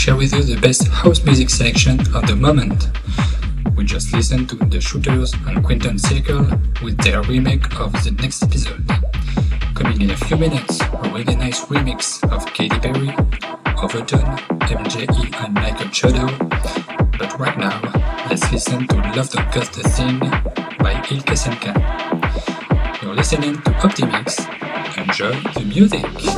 Share with you the best house music selection of the moment. We just listened to The Shooters and Quinten Circle with their remake of the next episode. Coming in a few minutes, a nice remix of Katy Perry, OVRtone, MJE and Michael Chodo. But right now, let's listen to Love Don't Cost a Thing by Ilkay Sencan. You're listening to Opti'mix. Enjoy the music!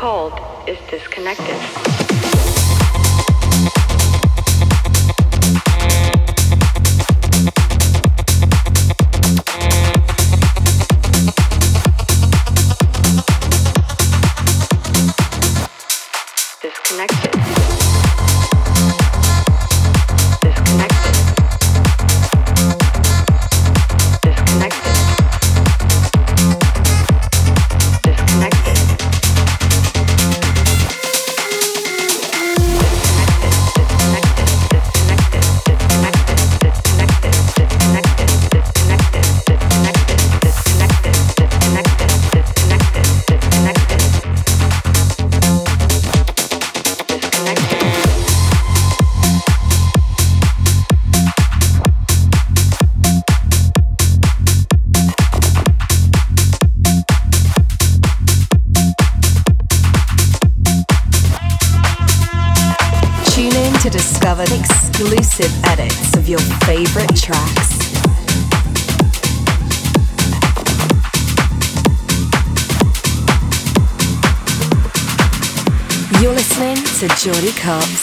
Jordy Copz. Repeat,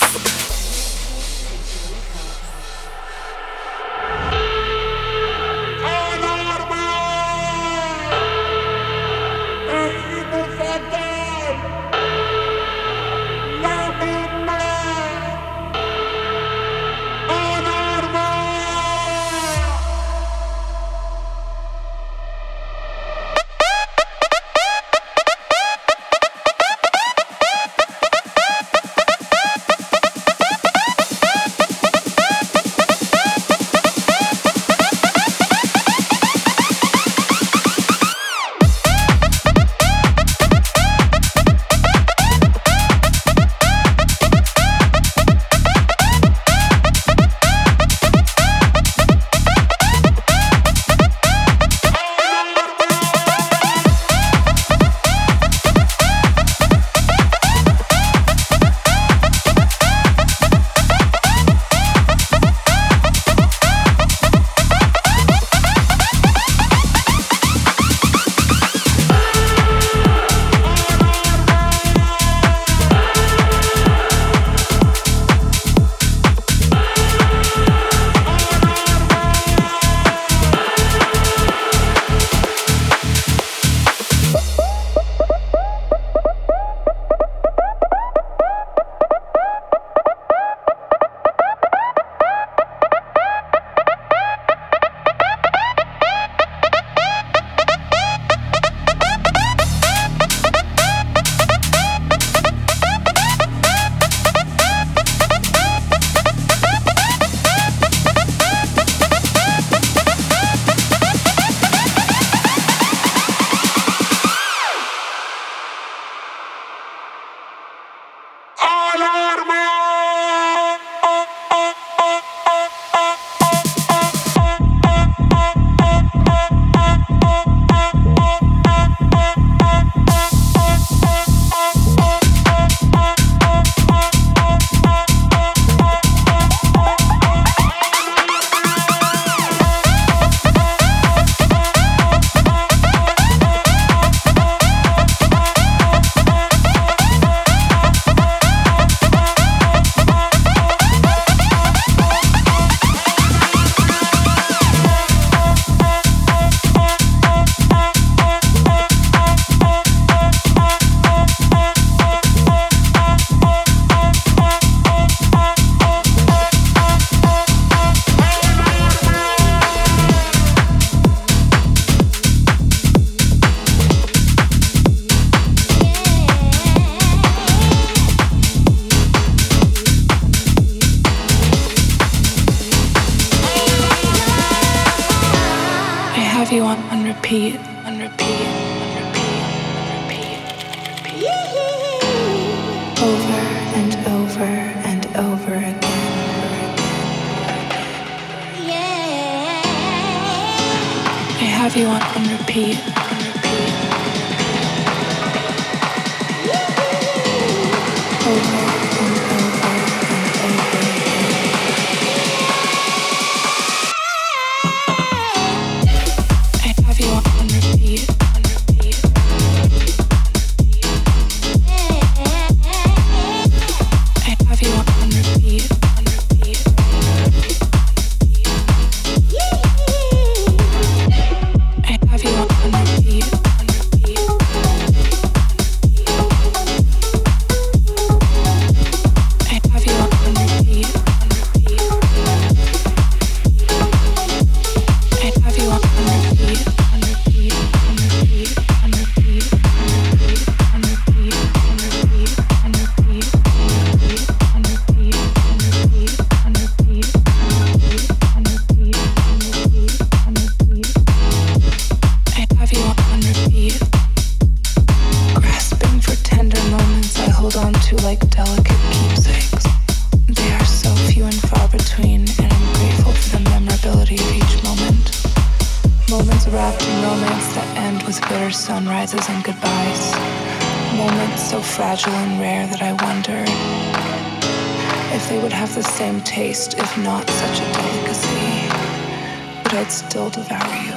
Still devour you.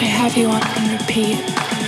I have you on repeat.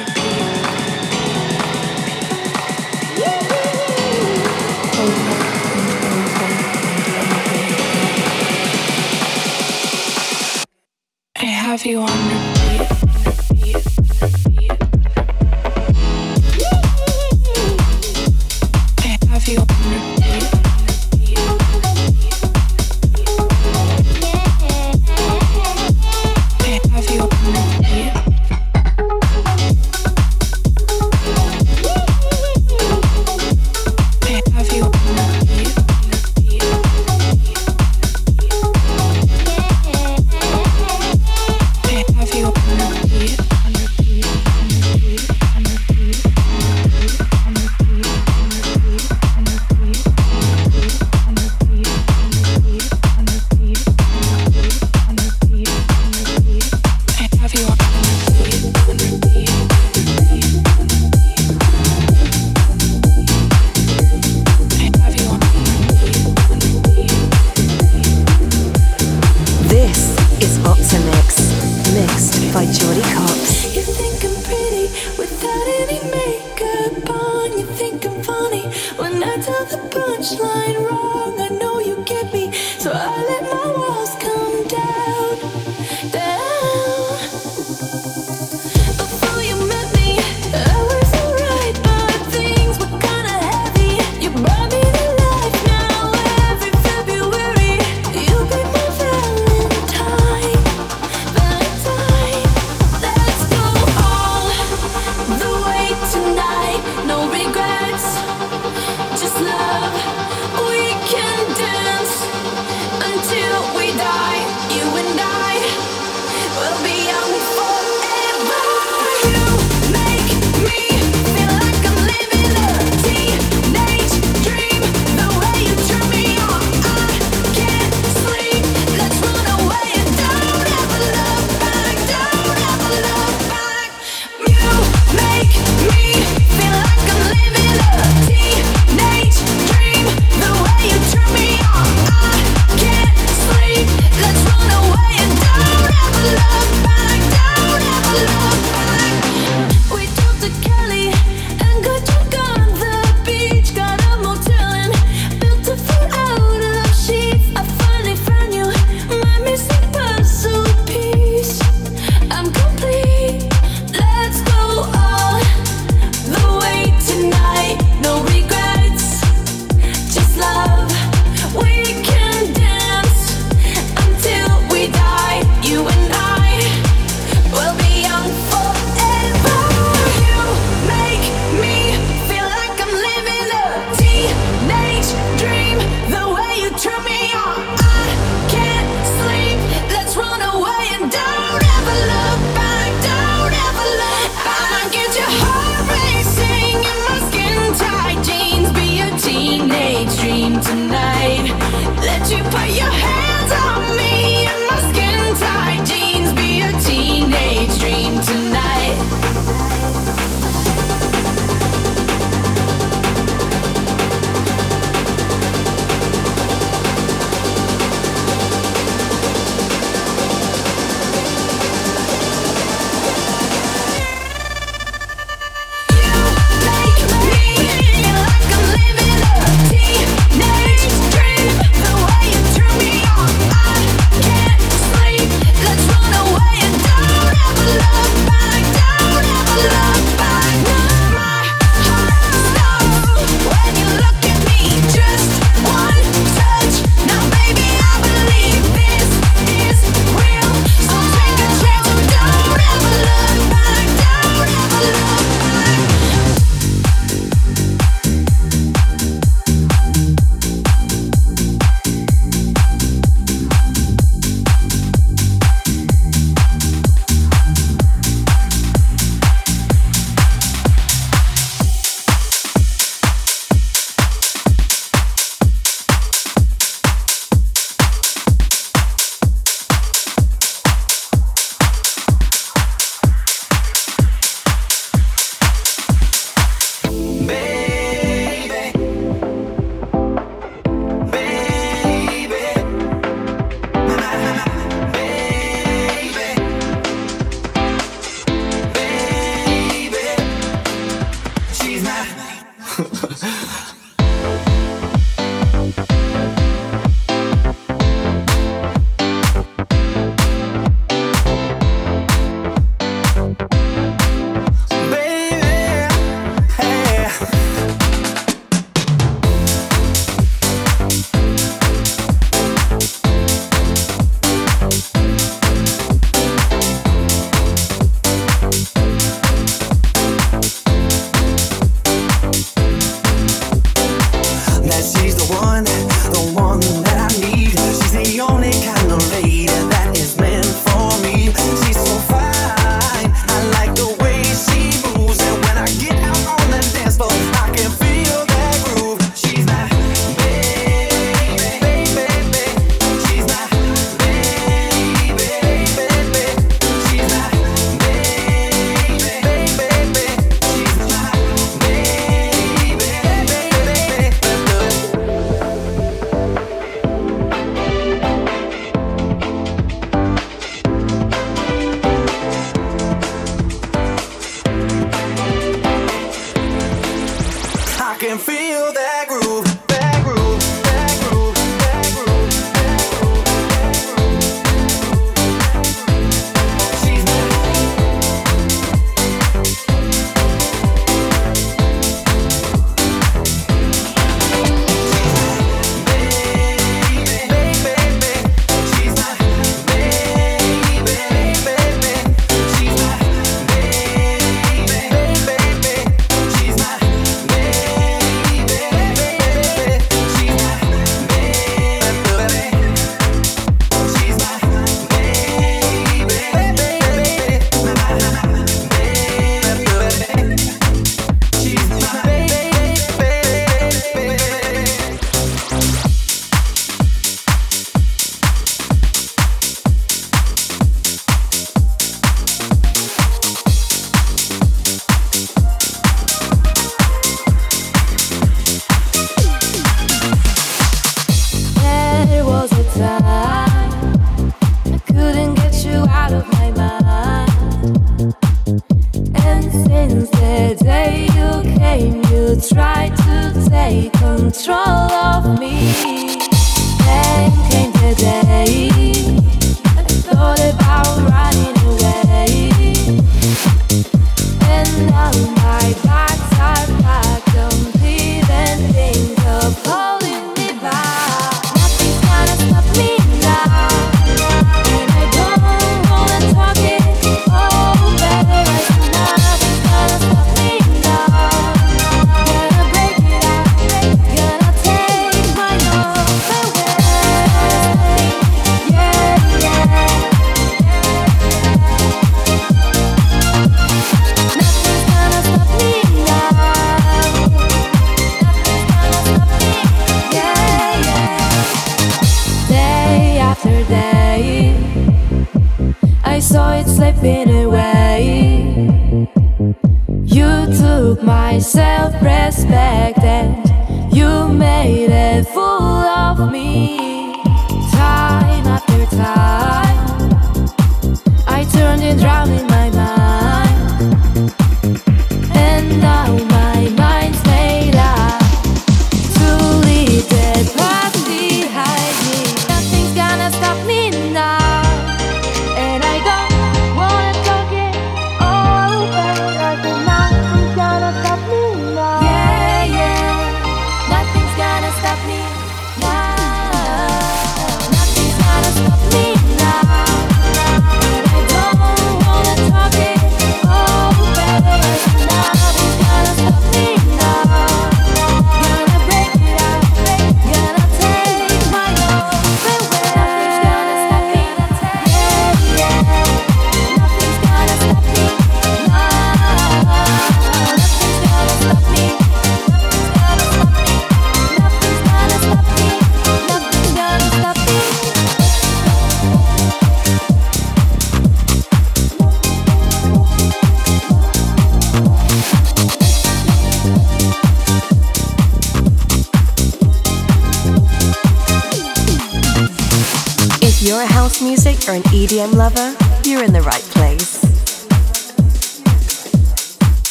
EDM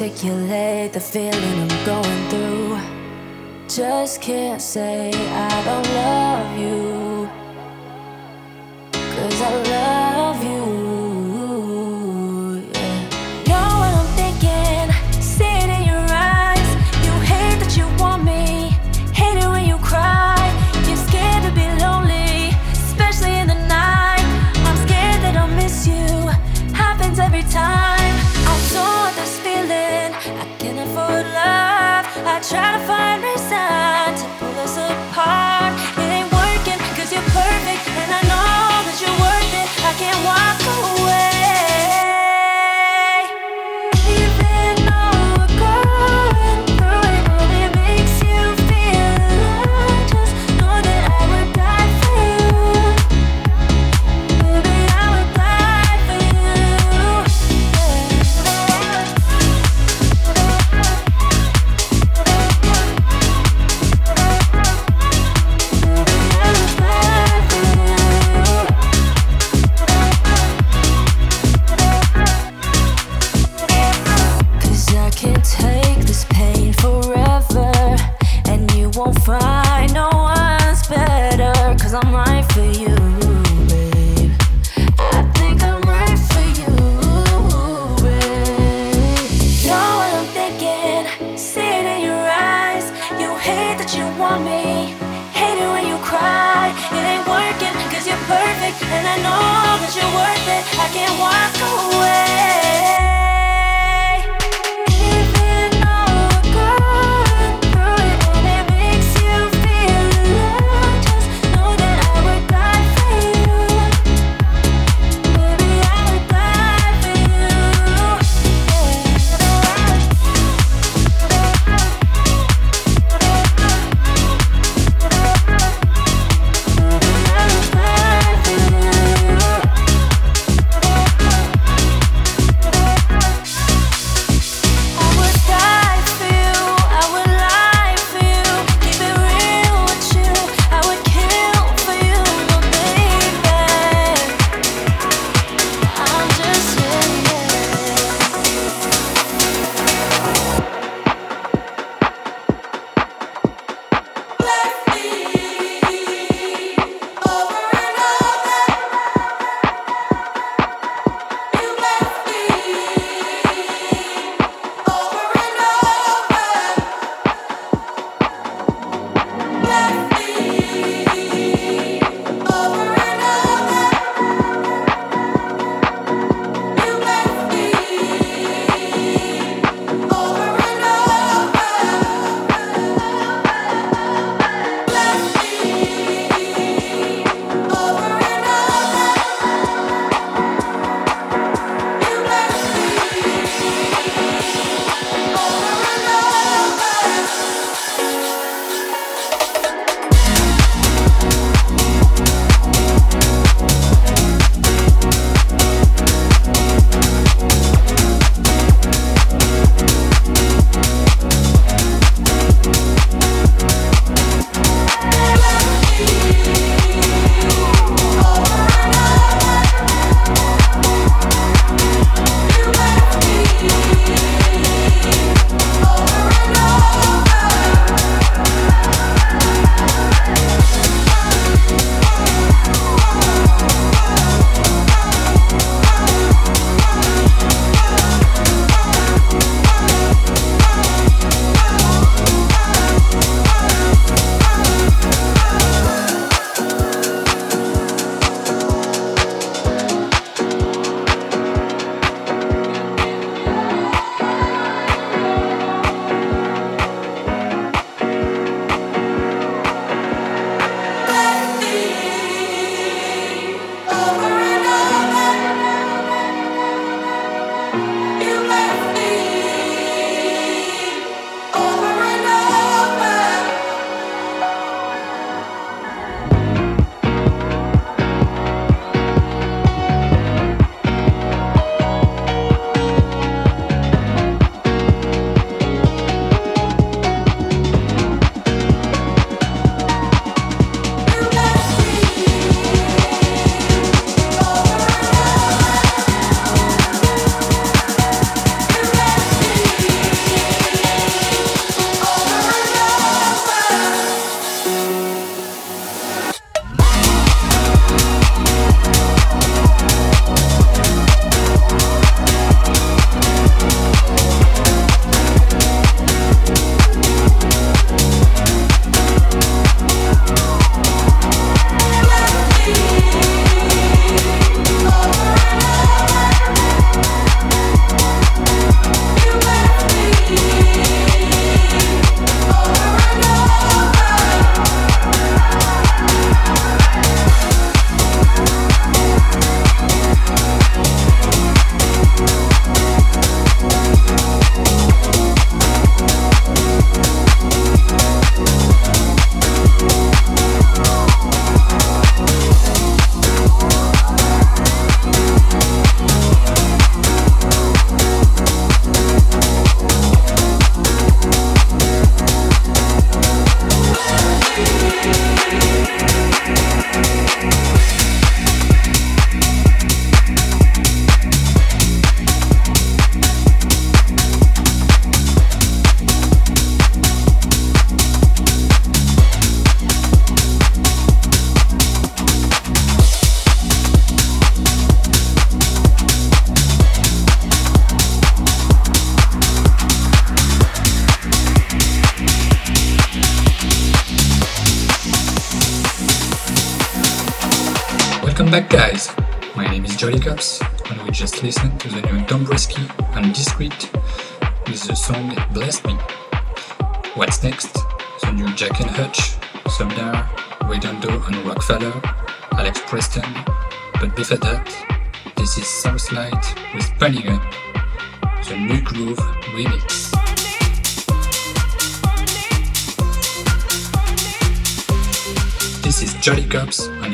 articulate the feeling I'm going through. Just can't say I don't love you.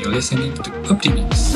You're listening to Optimix.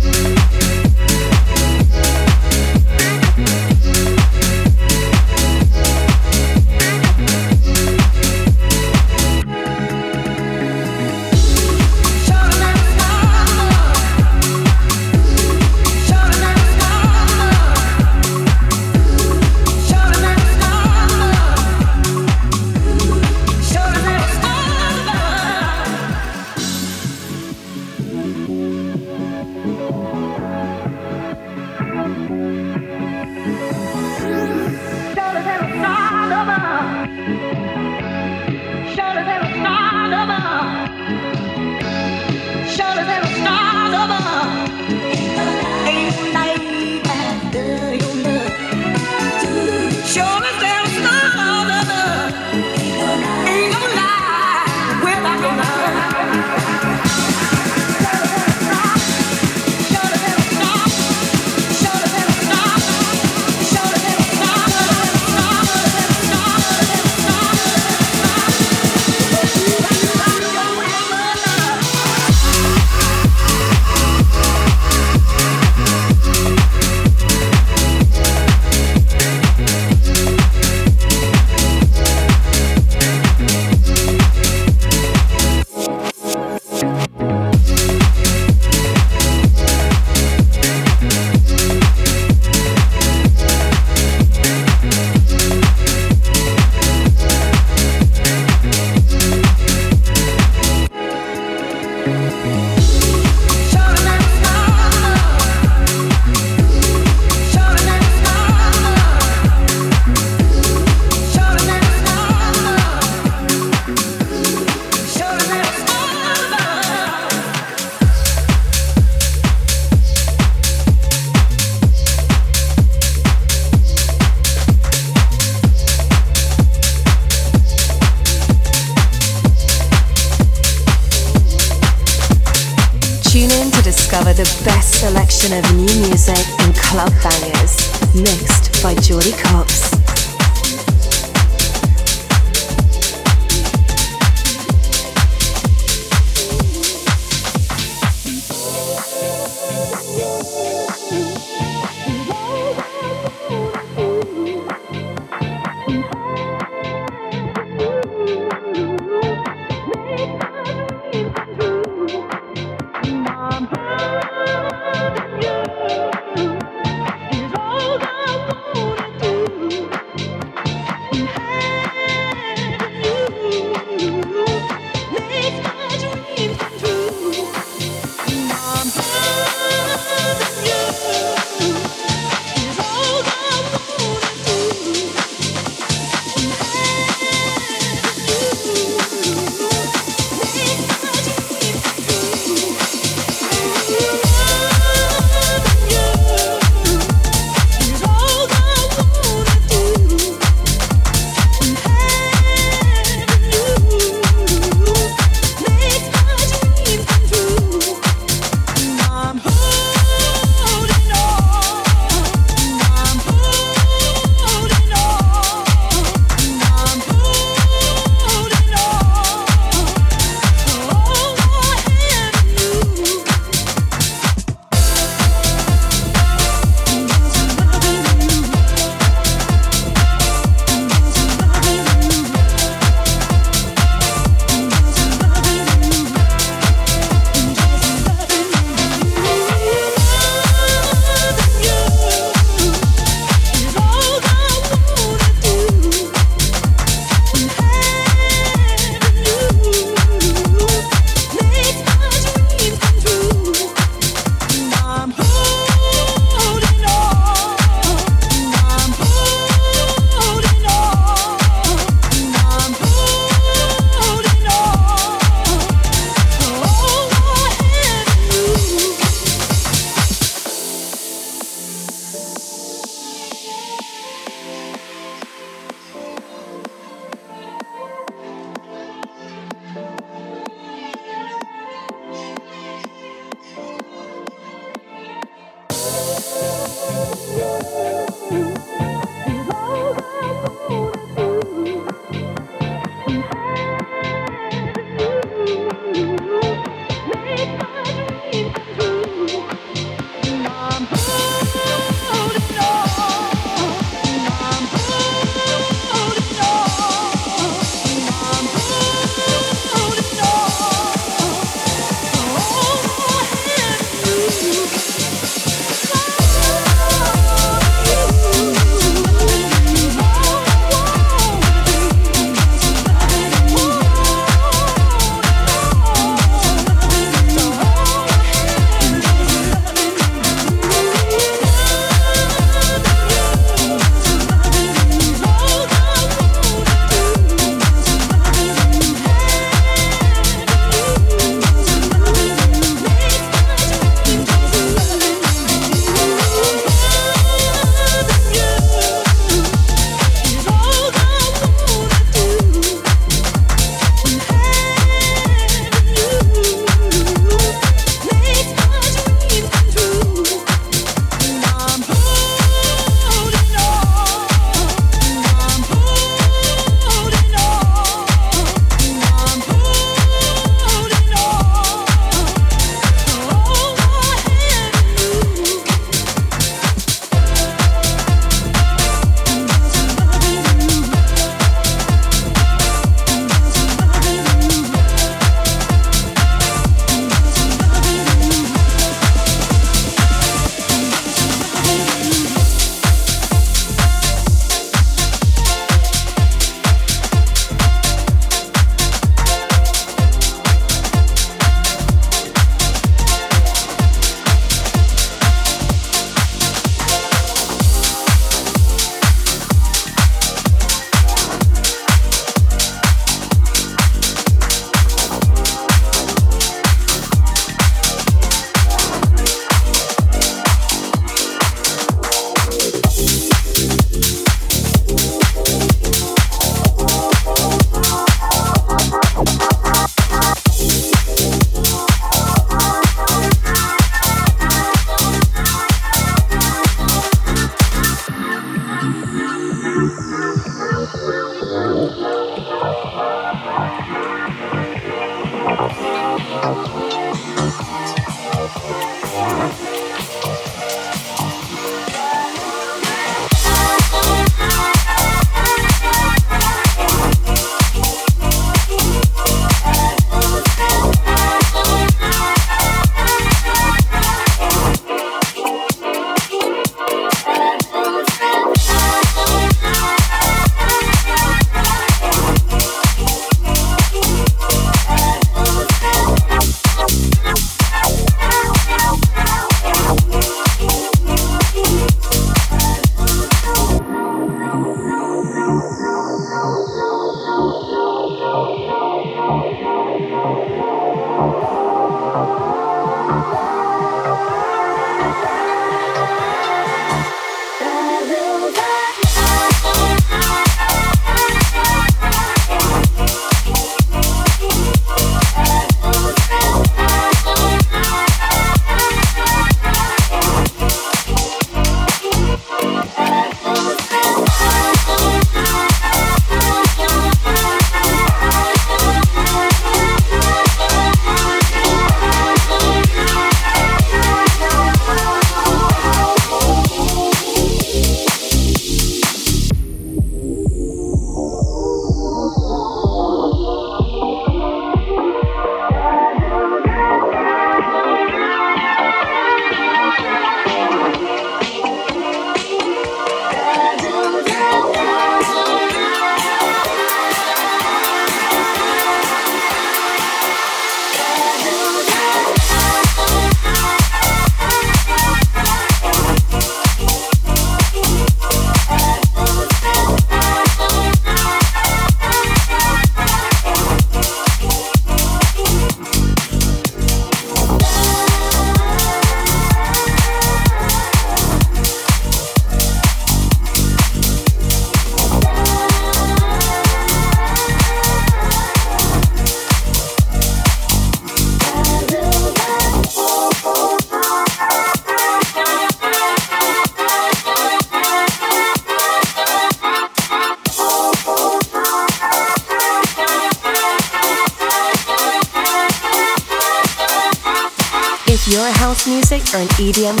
Or an EDM